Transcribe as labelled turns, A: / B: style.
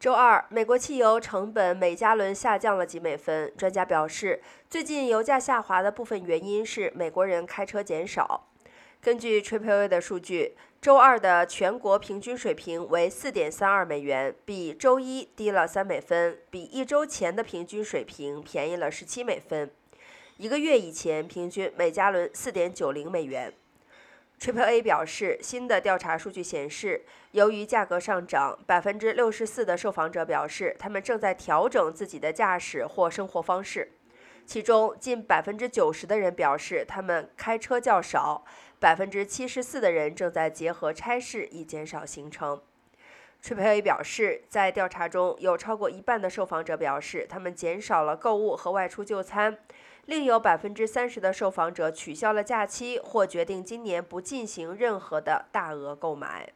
A: 周二，美国汽油成本每加仑下降了几美分。专家表示，最近油价下滑的部分原因是美国人开车减少。根据 AAA 的数据，周二的全国平均水平为4.32美元，比周一低了3美分，比一周前的平均水平便宜了17美分。一个月以前，平均每加仑4.90美元。Triple A 表示，新的调查数据显示，由于价格上涨，百分之六十四的受访者表示他们正在调整自己的驾驶或生活方式，其中近百分之九十的人表示他们开车较少，百分之七十四的人正在结合差事以减少行程。崔培伟表示，在调查中有超过一半的受访者表示他们减少了购物和外出就餐。另有百分之三十的受访者取消了假期，或决定今年不进行任何的大额购买。